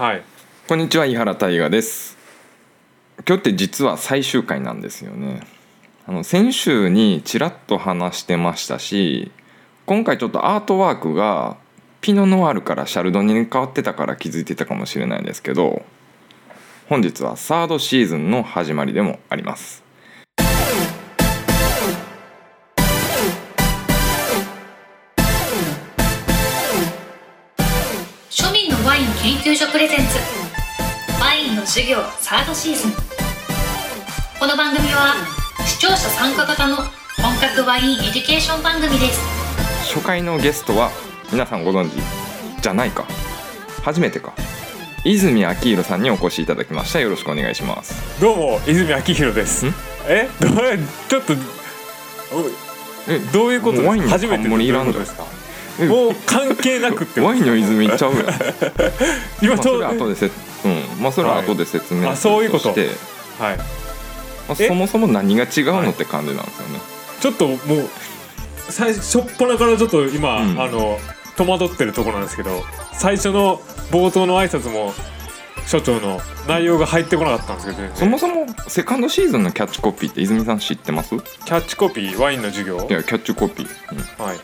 はい。こんにちは井原大我です。今日って実は最終回なんですよね。あの先週にちらっと話してましたし今回ちょっとアートワークがピノノワールからシャルドニに変わってたから気づいてたかもしれないですけど本日はサードシーズンの始まりでもあります。イン研究所プレゼンツ。ワインの授業サードシーズン。この番組は視聴者参加型の本格ワインエデュケーション番組です。初回のゲストは皆さんご存知じゃないか。初めてか。泉明宏さんにお越しいただきました。よろしくお願いします。どうも泉明宏です。ん？え？どうちょっとえおどういうことですか？初めてどういうことですか？えもう関係なくってワインの泉ちゃう 今まあ、それはと後でせ、うん、まあそれは後で説明あそういうこと。はい。まあ、え？そもそも何が違うのって感じなんですよね。ちょっともう最初初っ端からちょっと今、うん。あの戸惑ってるところなんですけど最初の冒頭の挨拶も所長の内容が入ってこなかったんですけど、全然。そもそもセカンドシーズンのキャッチコピーって泉さん知ってます？いキャッチコピー？ワインの授業？やキャッチコピー。うん、はい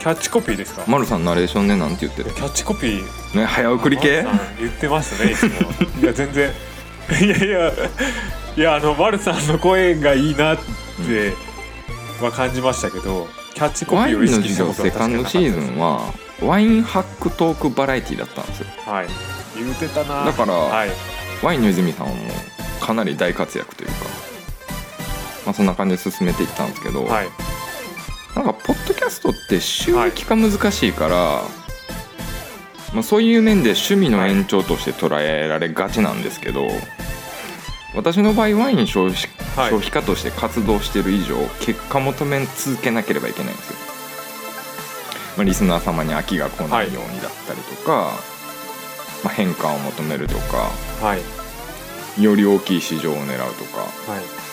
キャッチコピーですか、マルさんナレーションでなんて言ってる？キャッチコピー。ね早送り系？言ってましたねいつも。いや全然。いやいやいやあのマルさんの声がいいなっては感じましたけどキャッチコピワインのーを意識したことは授業セカンドシーズンははワインハックトークバラエティだったんですよ。はい。言うてたな。だからはい。ワインの泉さんはもうかなり大活躍というか、まあそんな感じで進めていったんですけど、はいなんかポッドキャストって収益化難しいから、まあ、そういう面で趣味の延長として捉えられがちなんですけど私の場合ワイン消費,、はい。消費家として活動してる以上結果求め続けなければいけないんですよ、まあ、リスナー様に飽きが来ないようにだったりとか、まあ、変化を求めるとかはい。より大きい市場を狙うとか、はい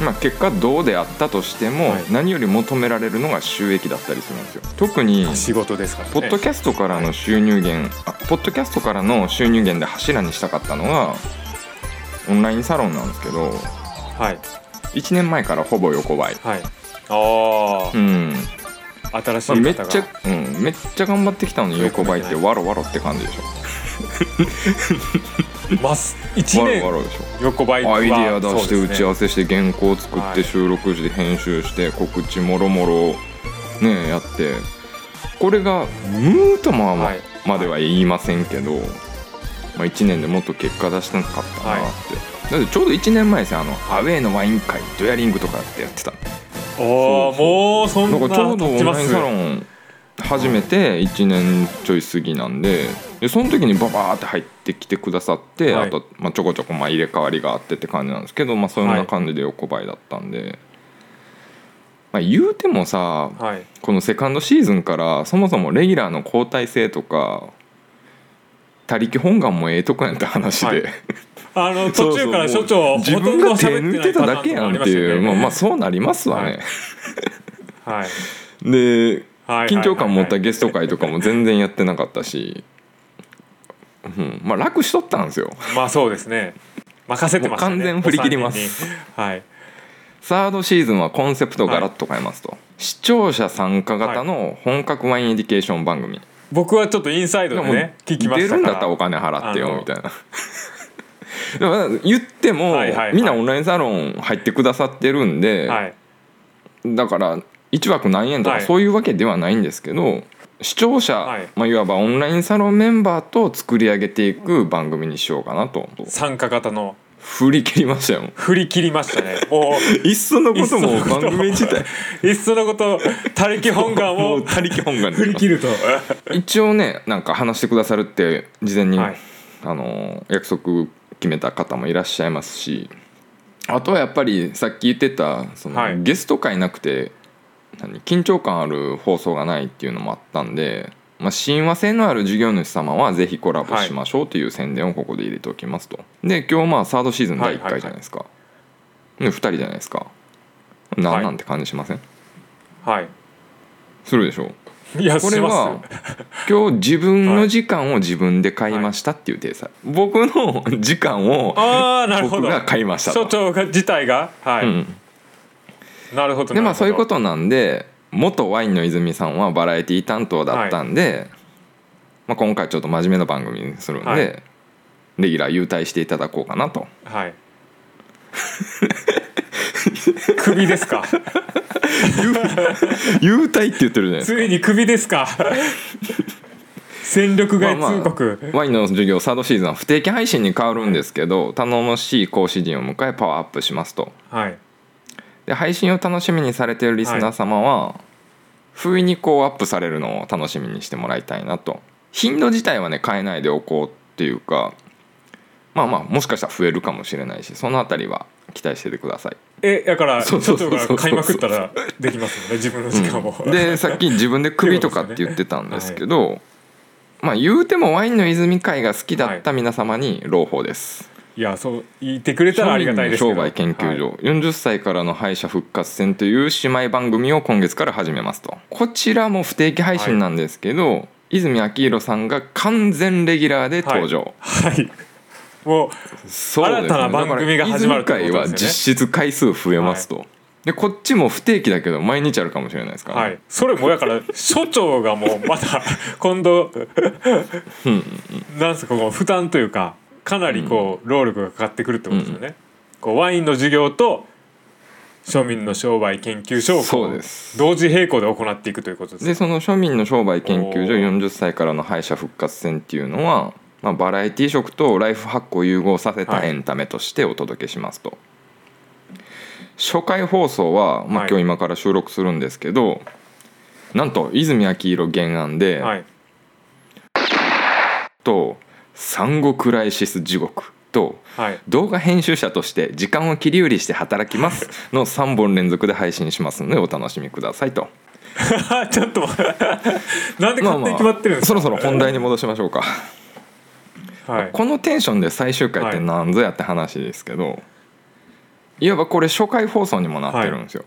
まあ、結果どうであったとしても、はい。何より求められるのが収益だったりするんですよ。特に仕事ですからね。ポッドキャストからの収入源、あポッドキャストからの収入源で柱にしたかったのがオンラインサロンなんですけどはい。1年前からほぼ横ばい、はい。あうん。あ新しいめっちゃ、うん、めっちゃ頑張ってきたのに横ばいってわろわろって感じでしょます。1わろ年横ばいはアイデア出して打ち合わせせして原稿作っはいて収録して編集して告知もろもろねやって。これがムーとまあまでは言いませんけど、まあ、1年でもっと結果出したかったなって、だってちょうど1年前ですよあのアウェーのワイン会ドヤリングとかってやってた。おーもうそんなんなかちょうどオンラインサロン始めて1年ちょい過ぎなんででその時にババーって入ってきてくださって、はい。あと、まあ、ちょこちょこまあ入れ替わりがあってって感じなんですけど、まあ、そんな感じで横ばいだったんで、まあ、言うてもさはい。このセカンドシーズンからそもそもレギュラーの交代制とか他力本願もええとこやんって話で、はい。あの 途中から所長自分が手抜いてただけやんっていうまあまあそそうなりますわね。はい。ではい緊張感持ったゲススト会とかも全然やってなかったし、うん、まあ楽しとったんですよ。まあそうですね。任せてましたね。完全振り切ります。はい。サードシーズンはコンセプトをガラッと変えますと、視聴者参加型の本格ワインエデュケーション番組、僕はちょっとインサイドでね聞きましたから。出るんだったらお金払ってよみたいな。言っても、はいはいはい。みんなオンラインサロン入ってくださってるんで、はい。だから1枠何円とかはい。そういうわけではないんですけど、視聴者、はい。まあ、いわばオンラインサロンメンバーと作り上げていく番組にしようかなと。参加型の。振り切りましたよ。振り切りましたね。もういっそのことも番組自体。いっそのこと 他力本願を。他力本願で。振り切ると。一応ねなんか話してくださるって事前に、はい。あの約束決めた方もいらっしゃいますし。あとはやっぱりさっき言ってたその、はい。ゲスト会なくて何緊張感ある放送がないっていうのもあったんで、まあ、親和性のある事業主様はぜひコラボしましょうという宣伝をここで入れておきますと。で今日まあサードシーズン第1回じゃないですか。で2人じゃないですか。なんなんて感じしません、はい。するでしょいやこれは今日自分の時間を自分で買いましたっていう体裁、僕の時間をああなるほど。僕が買いましたと。所長が自体が？はい、うん、なるほどでまあそういうとことなんで元ワインの泉さんはバラエティ担当だったんで、まあ、今回ちょっと真面目な番組にするんで、はい。レギュラー優待していただこうかなと。はい。首ですか？優待って言ってるじゃないついに首ですか？戦力外通告、ワインの授業サードシーズンは不定期配信に変わるんですけど頼もしい講師陣を迎えパワーアップしますと。はいで配信を楽しみにされているリスナー様は、不意にこうアップされるのを楽しみにしてもらいたいなと。頻度自体はね変えないでおこうっていうかまあまあもしかしたら増えるかもしれないしそのあたりは期待しててください。えだからそう所そうそうそう。長が買いまくったらできますもんね 自分の時間を、でさっき自分で首とかって言ってたんですけど まあ言うてもワインの泉会が好きだった皆様に朗報です、いやそう言ってくれたらありがたいです商売研究所、はい。40歳からの敗者復活戦という姉妹番組を今月から始めますと。こちらも不定期配信なんですけど、泉明宏さんが完全レギュラーで登場、はい。もそうですね。新たな番組が始まるとですよね。泉会は実質回数増えますと、でこっちも不定期だけど毎日あるかもしれないですから、うはい。それもだから所長がもうまた今度 なんすかこう負担というかかなりこう労力がかかってくるってことですよね、こうワインの授業と庶民の商売研究所そうです。同時並行で行っていくということですでその庶民の商売研究所おー。40歳からの敗者復活戦っていうのは、まあ、バラエティ色とライフハックを融合させたはい。エンタメとしてお届けしますと、初回放送は、まあ、はい。今日今から収録するんですけど、なんと泉明宏原案で、はい。と「産後クライシス地獄」とはい。動画編集者として時間を切り売りして働きますの 3本連続で配信しますのでお楽しみくださいと。ちょっとなんで勝手に決まってるんですか、そろそろ本題に戻しましょうか。はい。このテンションで最終回って何ぞやって話ですけど、い、わばこれ初回放送にもなってるんですよ。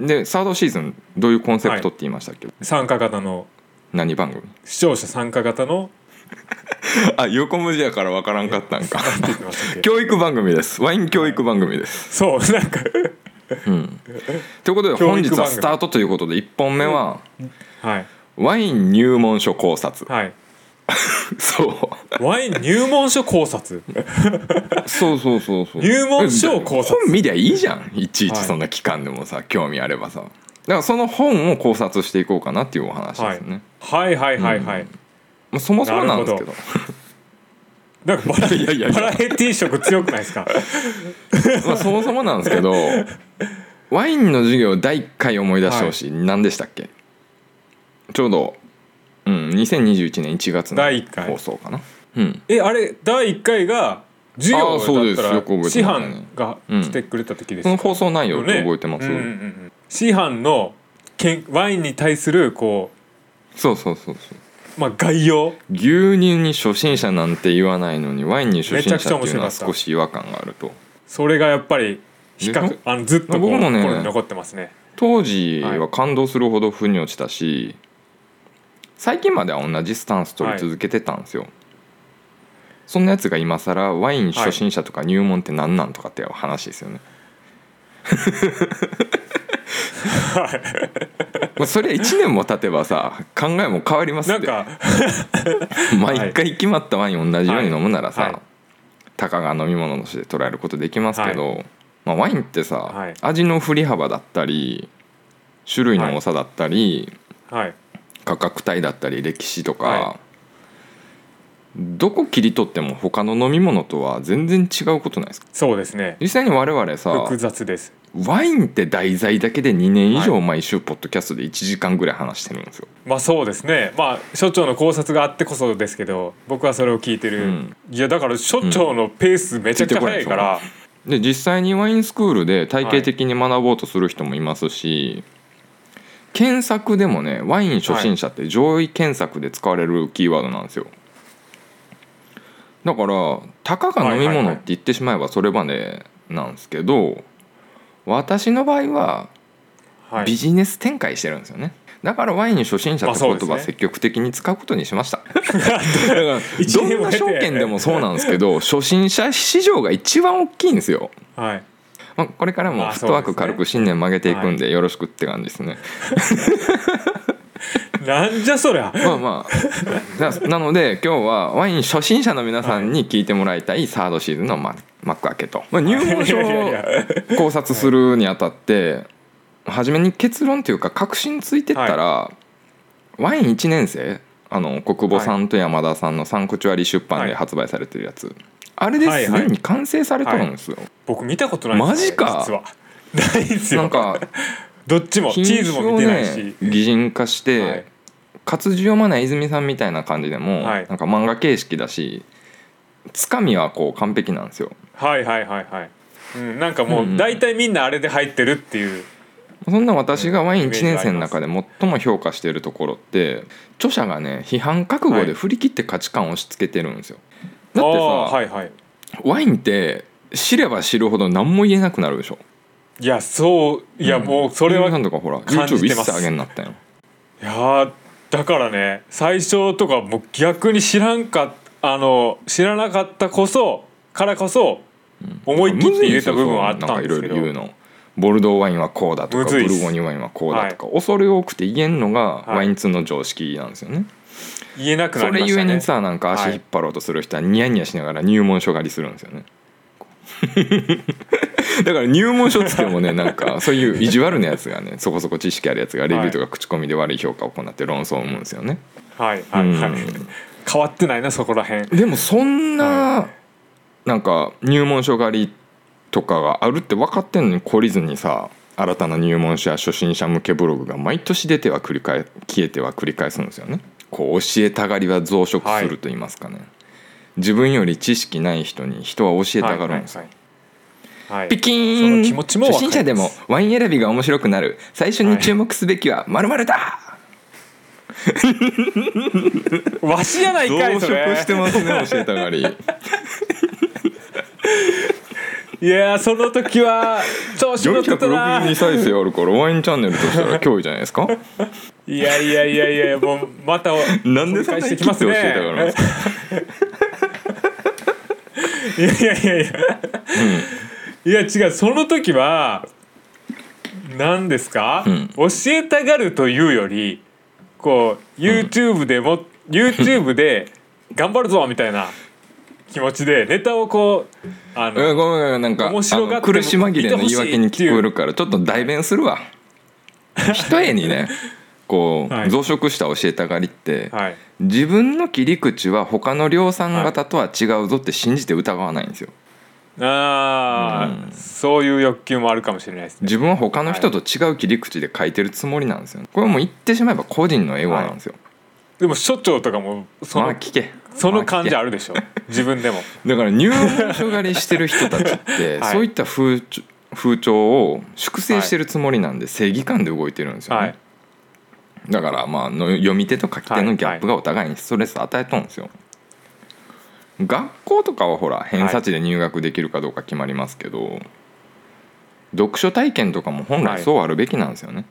でサードシーズンどういうコンセプトって言いましたっけ、参加型の。何番組？視聴者参加型のあ横文字やから分からんかったんか。教育番組です。ワイン教育番組です。そうなんか。うん、ということで本日はスタートということで1本目ははい。ワイン入門書考察。はい。そう。ワイン入門書考察？そうそうそうそう。入門書を考察。本見りゃいいじゃん。いちいちはい。そんな期間でもさ、興味あればさ。だからその本を考察していこうかなっていうお話ですね、はい。はいはいはい、まあ、そもそもなんですけど。なんかバラ いやいやいや。バラエティー色強くないですか？まあそもそもなんですけどワインの授業第1回思い出してほしい、何でしたっけ？ちょうど、うん、2021年1月の第一回。放送かな。うん。えあれ第1回が授業あーそうです。だったよく覚えら師てますね。範が来てくれた時ですそのか放送内容ってね。覚えてます、うんうんうん師範のけんワインに対するこそうそうそうそううまあ概要。牛乳に初心者なんて言わないのにワインに初心者っていうのは少し違和感があると。それがやっぱり比較であのずっと僕もね心に残ってますね。当時は感動するほど腑に落ちたし、最近までは同じスタンス取り続けてたんですよ、そんなやつが今更ワイン初心者とか入門って何なんとかっていう話ですよね、まあそれは1年も経てばさ考えも変わりますって。なんか。毎回決まったワイン同じように飲むならさ、はい。はいたかが飲み物として捉えることできますけど、まあ、ワインってさ、はい。味の振り幅だったり種類の多さだったり、はい。価格帯だったり歴史とか、はどこ切り取っても他の飲み物とは全然違うことないですか？そうですね。実際に我々さ複雑ですワインって題材だけで2年以上毎週ポッドキャストで1時間ぐらい話してるんですよ。まあそうですね。まあ所長の考察があってこそですけど僕はそれを聞いてる、うん。いやだから所長のペースめちゃくちゃ速いから、で実際にワインスクールで体系的に学ぼうとする人もいますし、検索でもねワイン初心者って上位検索で使われるキーワードなんですよ。だからたかが飲み物って言ってしまえばそれまでなんですけど私の場合ははい。ビジネス展開してるんですよね。だからワイン初心者って言葉積極的に使うことにしました。だから一どんな証券でもそうなんですけど 初心者市場が一番大きいんですよ。はい。まあ、これからもあフットワーク軽く新年曲げていくんでよろしくって感じですね。なんじゃそりゃ。まあまあ。ななので今日はワイン初心者の皆さんに聞いてもらいたいサードシーズンの幕幕開けと、まあ、入門書を考察するにあたって初めに結論というか確信ついてったら、ワイン1年生あの国母さんと山田さんのサンクチュアリ出版で発売されてるやつ、あれですでに完成されてるんですよ。僕見たことないマジか。実は。ないんですよ。なんかどっちもチ品ーズも見てないねし、擬人化して、はい活字読まない泉さんみたいな感じでも、はい。なんか漫画形式だしつかみはこう完璧なんですよ。はいはいはいはい、うん、なんかもうんううん。大体みんなあれで入ってるっていう、そんな私がワイン1イメージがあります年生の中で最も評価しているところって著者がね批判覚悟で振り切って価値観を押し付けてるんですよ。だってさ、はいはい。ワインって知れば知るほど何も言えなくなるでしょ。いやそういやもうそれは、泉さんいとかほら感じ YouTube てます。一切上げになったよやーだからね最初とかもう逆に知らんかあの知らなかったこそからこそ思い切って入れた部分はあったんですけど。なんかいろいろ言うの。ボルドーワインはこうだとかブルゴーニュワインはこうだとか、恐れ多くて言えんのがはい。ワイン通の常識なんですよね、言えなくなそれゆえにさなんか足引っ張ろうとする人はニヤニヤしながら入門書狩りするんですよね だから入門書っつってもねなんかそういう意地悪なやつがねそこそこ知識あるやつがレビューとか口コミで悪い評価を行って論争を生むんですよね、はいはいはい。うん。変わってないなそこら辺。でもそんな、はなんか入門書狩りとかがあるって分かってんのに懲りずにさ新たな入門書や初心者向けブログが毎年出ては繰り返消えては繰り返すんですよね。こう教えたがりは増殖すると言いますかね、自分より知識ない人に人は教えたがるんですよ。はいはいはい。ピキそーンの気持ちも初心者でもワイン選びが面白くなる。最初に注目すべきは〇〇だ、わしやない増かいそれ。殖してますね教えたがり。いやーその時は調子乗ってたな。462再生あるからワインチャンネルとしたら脅威じゃないですか？いやいやいやいやもうまたなんでそんなに返してきますね教えたがるんですか？いやいやいや。いや、いや違うその時は何ですか、うん。教えたがるというよりこう YouTube でも、YouTube で頑張るぞみたいな気持ちでネタをこうあの、うんごめんごめんなんか面白がって苦し紛れの言い訳に聞こえるからちょっと代弁するわ。一重にね こう、はい。増殖した教えたがりって、はい。自分の切り口は他の量産型とは違うぞって信じて疑わないんですよあー、うん。そういう欲求もあるかもしれないですね。自分は他の人と違う切り口で書いてるつもりなんですよ。これはもう言ってしまえば個人のエゴなんですよ、でも所長とかもその,、まあ聞け。その感じあるるでしょ。自分でも。だから入門書狩りしてる人たちって、はい。そういった風潮風潮を粛清してるつもりなんで正義感で動いてるんですよね、はい。だからまあの読み手と書き手のギャップがお互いにストレス与えとんですよ、学校とかはほら偏差値で入学できるかどうか決まりますけど、読書体験とかも本来そうあるべきなんですよね、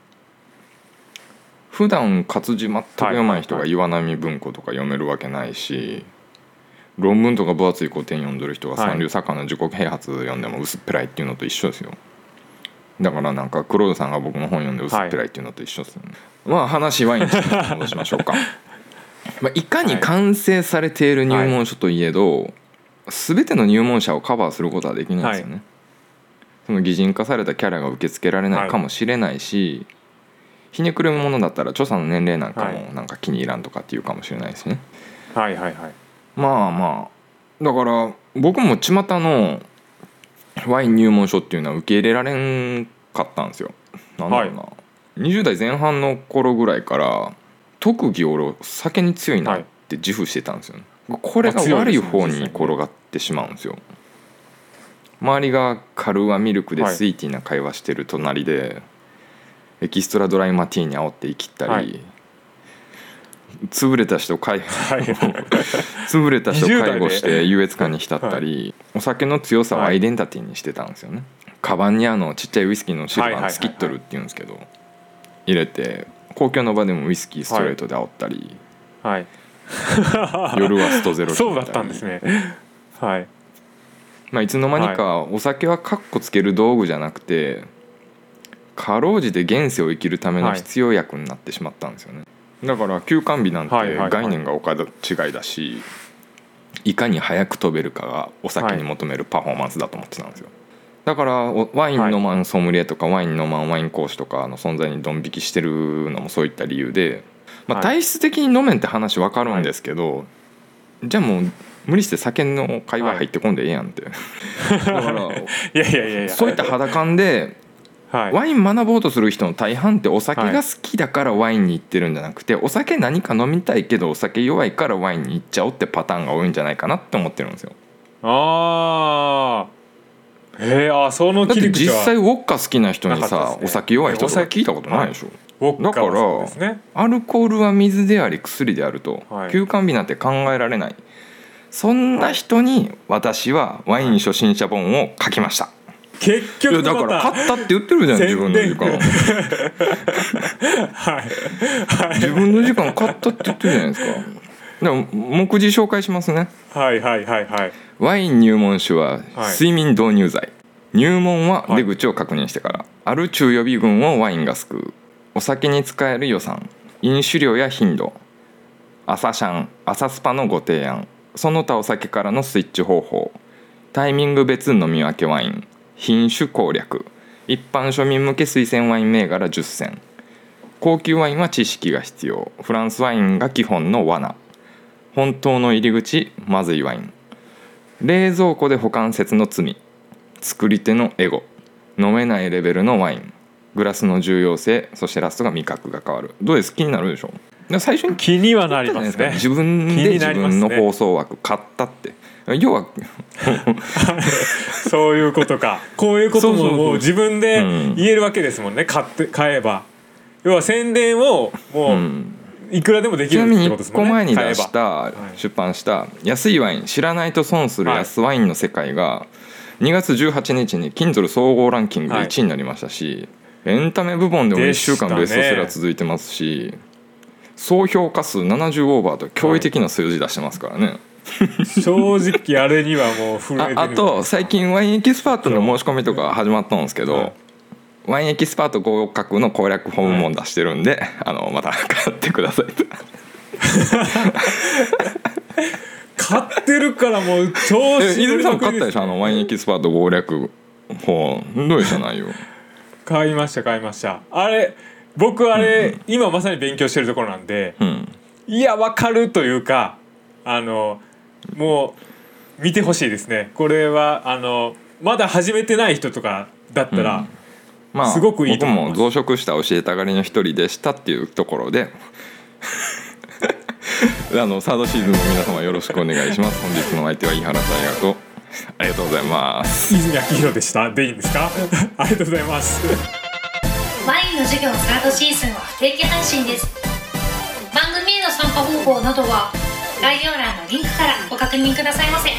普段活字全く読まない人が岩波文庫とか読めるわけないし論文とか分厚い古典読んでる人がはい。三流作家の自己啓発読んでも薄っぺらいっていうのと一緒ですよ。だからなんか黒田さんが僕の本読んで薄っぺらいっていうのと一緒ですよね、まあ話ワインに戻しましょうか まあいかに完成されている入門書といえど、全ての入門者をカバーすることはできないんですよね、その擬人化されたキャラが受け付けられないかもしれないし、ひねくれるものだったら著者の年齢なんかはもなんか気に入らんとかっていうかもしれないですね、はいはいはい。まあまあ。だから僕も巷のワイン入門書っていうのは受け入れられんかったんですよ。なんだろうな、20代前半の頃ぐらいから特技俺酒に強いなって自負してたんですよね、これが悪い方に転がってしまうんですよ。周りがカルーアミルクでスイーティーな会話してる隣で、エキストラドライマティーに煽って生きったり、はい。潰れた人介はい。潰れた人20代で介護して優越感に浸ったり、お酒の強さをアイデンティティにしてたんですよね、カバンにあのちっちゃいウイスキーのシルバーのスキットルっていうんですけど、入れて公共の場でもウイスキーストレートで煽ったり、はい。夜はストゼロそうだったんですね。はい。まあ、いつの間にかお酒はカッコつける道具じゃなくてかろうじて現世を生きるための必要薬になってしまったんですよね、だから休館日なんてはいはいはい。概念がお門違いだしいかに早く飛べるかがお酒に求めるパフォーマンスだと思ってたんですよだからおワイン飲まんソムリエとかワイン飲まんワイン講師とかの存在にドン引きしてるのもそういった理由で、まあ、はい。体質的に飲めんって話分かるんですけど、じゃあもう無理して酒の会話入ってこんでええやんって、だから いやいやいやいや。そういった肌感ではい。ワイン学ぼうとする人の大半ってお酒が好きだからワインに行ってるんじゃなくてお酒何か飲みたい。けどお酒弱いからワインに行っちゃおうってパターンが多いんじゃないかなって思ってるんですよああえー、あそのだって切り口は。実際ウォッカ好きな人にさ、ね。お酒弱い人とか。聞いたことないでしょ、はそうですね。アルコールは水であり薬であると、はい。休館日なんて考えられない。そんな人に私はワイン初心者本を書きました、結いや局だからまた買ったって言ってるじゃん自分の時間 はい。自分の時間買ったって言ってるじゃないですか。でも目次紹介しますね。はいはいはいはいワイン入門酒ははい。睡眠導入剤、入門は出口を確認してから、ある中予備軍をワインが救う。お酒に使える予算。飲酒量や頻度。朝シャン。朝スパのご提案。その他お酒からのスイッチ方法。タイミング別飲み分けワイン。品種攻略。一般庶民向け推薦ワイン銘柄10選。高級ワインは知識が必要。フランスワインが基本の罠。本当の入り口まずいワイン冷蔵庫で保管説の罪。作り手のエゴ。飲めないレベルのワイン。グラスの重要性。そしてラストが味覚が変わる。どうです？気になるでしょ？で最初に気にはなりますね。自分気で自分の放送枠買ったって。要は そういうことか。こういうことももう自分でうん。言えるわけですもんね。買って買えば。要は宣伝をうもうんいくらでもできるっちなみに1てことですもんね。個前に出した出版した「安いワイン知らないと損する安ワインの世界」が2月18日に Kindle 総合ランキングではい。1位になりましたしエンタメ部門でも1週間ベストセラー続いてますし総評価数70オーバーと驚異的な数字出してますからね。正直あれにはもう震えてる。ああと最近ワインエキスパートの申し込みとか始まったんですけど、はいワインエキスパート合格の攻略本も出してるんで、あのまた買ってください買ってるからもう超え泉さんし買ったでしょ？あのワインエキスパート攻略本。どうでした？内容。買いました買いました。あれ僕あれ、今まさに勉強してるところなんでうん。いやわかるというかあのもう見てほしいですね。これはあのまだ始めてない人とかだったら、うんまあすごくいいと思僕も増殖した教えたがりの一人でしたっていうところで。あのサードシーズンも皆様よろしくお願いします。本日のお相手は井原大河と。ありがとうございます。泉明宏でした。でいいんですか？ありがとうございます。ワインの授業サードシーズンは不定期配信です。番組への参加方法などは概要欄のリンクからご確認くださいませ